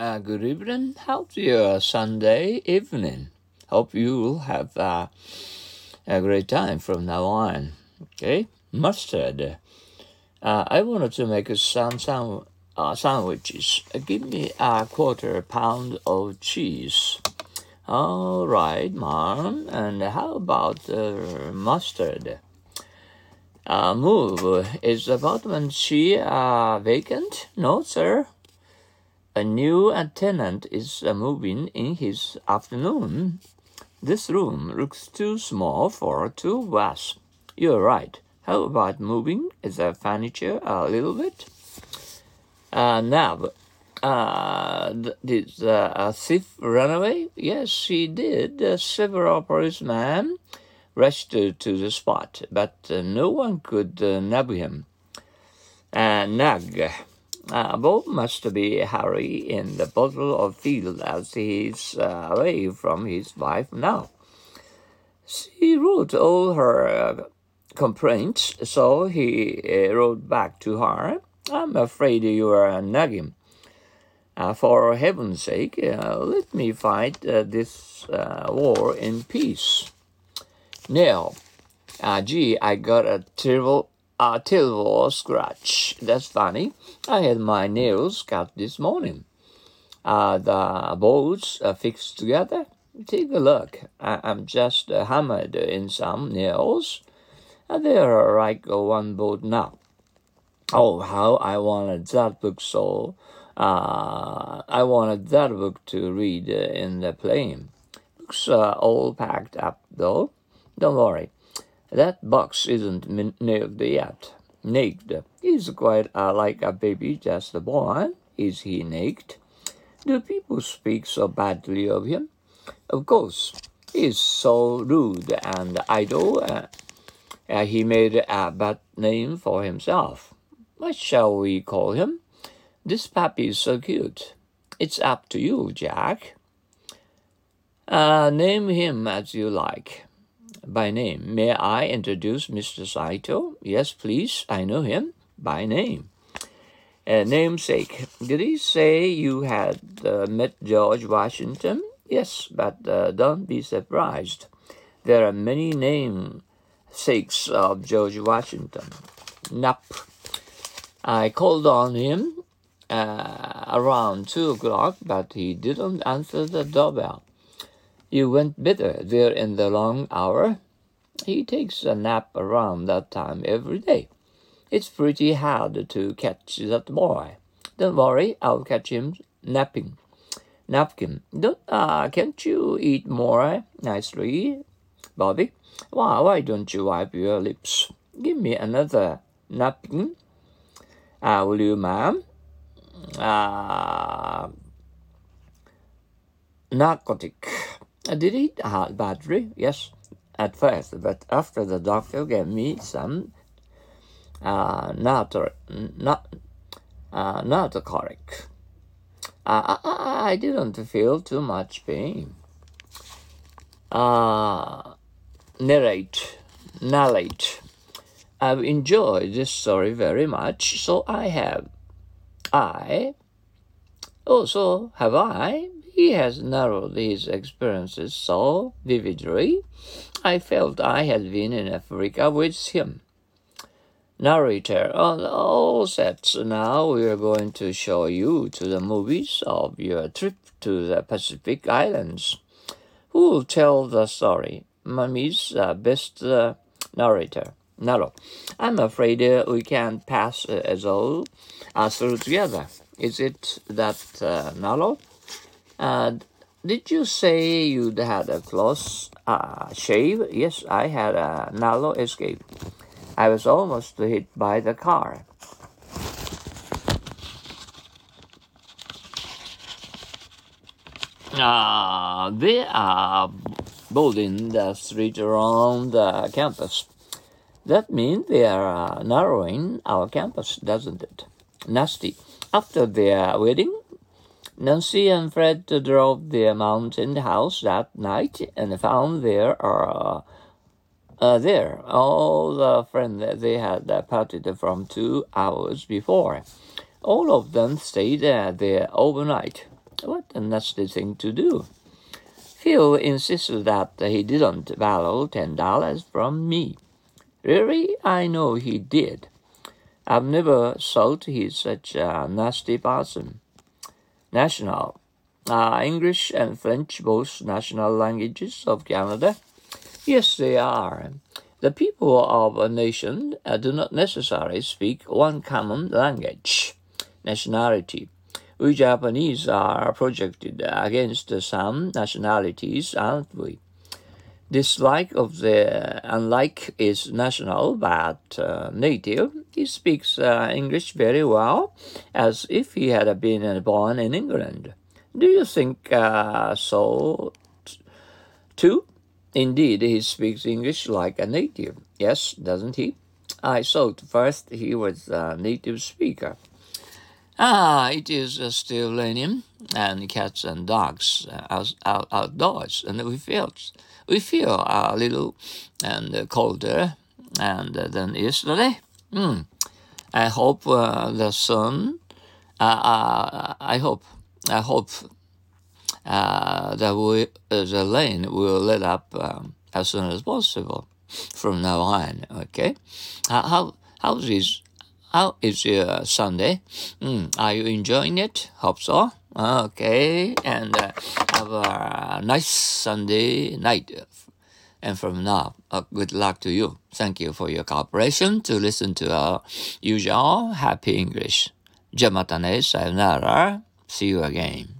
Uh, good evening. How's your Sunday evening? Hope you'll have uh, a great time from now on. Okay, mustard. Uh, I wanted to make some some uh, sandwiches. Give me a quarter pound of cheese. All right, Mom. And how about uh, mustard? Uh, move. Is the apartment uh, vacant? No, sir. A new tenant is uh, moving in his afternoon. This room looks too small for two of us. You're right. How about moving the furniture a little bit? Uh, now, uh, did uh, a thief run away? Yes, he did. Uh, several policemen rushed to, the spot, but uh, no one could uh, nab him. Uh, nag. Uh, Bob must be Harry in the bottle of field as he's uh, away from his wife now. She wrote all her uh, complaints, so he uh, wrote back to her. I'm afraid you are nagging. Uh, for heaven's sake, uh, let me fight this war in peace. Now, gee, I got a terrible a terrible scratch. That's funny. I had my nails cut this morning. Uh, the bolts are fixed together. Take a look. I- am just uh, hammered in some nails. Uh, they are like one bolt now. Oh, how I wanted that book so. Uh, I wanted that book to read uh, in the plane. Books are all packed up though. Don't worry. That box isn't nailed yet. Naked. He's quite uh, like a baby just born. Is he naked? Do people speak so badly of him? Of course. He's so rude and idle. Uh, uh, he made a bad name for himself. What shall we call him? This puppy is so cute. It's up to you, Jack. Uh, name him as you like by name. May I introduce Mr. Saito? Yes, please. I know him by name. Uh, namesake. Did he say you had uh, met George Washington? Yes, but uh, don't be surprised. There are many namesakes of George Washington. Nup. I called on him uh, around two o'clock, but he didn't answer the doorbell. You went better there in the long hour. He takes a nap around that time every day. It's pretty hard to catch that boy. Don't worry, I'll catch him napping. Napkin. Don't, uh, can't you eat more nicely, Bobby? Why, why don't you wipe your lips? Give me another napkin. Uh, will you, ma'am? Uh, narcotic. I did eat hard battery, yes, at first, but after the doctor gave me some uh, not, not, uh, narcotic, uh, I, I didn't feel too much pain. Uh, narrate, narrate. I've enjoyed this story very much, so I have. I also have I he has narrowed his experiences so vividly, I felt I had been in Africa with him. Narrator, on all sets, now we are going to show you to the movies of your trip to the Pacific Islands. Who will tell the story? Mummy's uh, best uh, narrator. Naro. I'm afraid uh, we can't pass uh, as all uh, through together. Is it that uh, Naro? Uh, did you say you'd had a close uh, shave? Yes, I had a narrow escape. I was almost hit by the car. Uh, they are building the street around the campus. That means they are uh, narrowing our campus, doesn't it? Nasty. After their wedding, Nancy and Fred drove their mountain house that night and found there uh, uh, there all the friends that they had parted from two hours before. All of them stayed there overnight. What a nasty thing to do. Phil insisted that he didn't borrow ten dollars from me. Really, I know he did. I've never thought he's such a nasty person. National. Are English and French both national languages of Canada? Yes, they are. The people of a nation uh, do not necessarily speak one common language. Nationality. We Japanese are projected against some nationalities, aren't we? Dislike of the unlike is national but uh, native. He speaks uh, English very well, as if he had been born in England. Do you think uh, so too? Indeed, he speaks English like a native. Yes, doesn't he? I thought first he was a native speaker. Ah, it is uh, still raining, and cats and dogs uh, out, out, outdoors, and we feel we feel a little and colder and uh, than yesterday. Mm. I hope uh, the sun. Uh, uh, I hope. I hope that we, the rain will let up um, as soon as possible from now on. Okay. how how is how is your Sunday? Mm, are you enjoying it? Hope so. Ah, okay, and uh, have a nice Sunday night. And from now, uh, good luck to you. Thank you for your cooperation to listen to our usual happy English. Jamatane sayonara. See you again.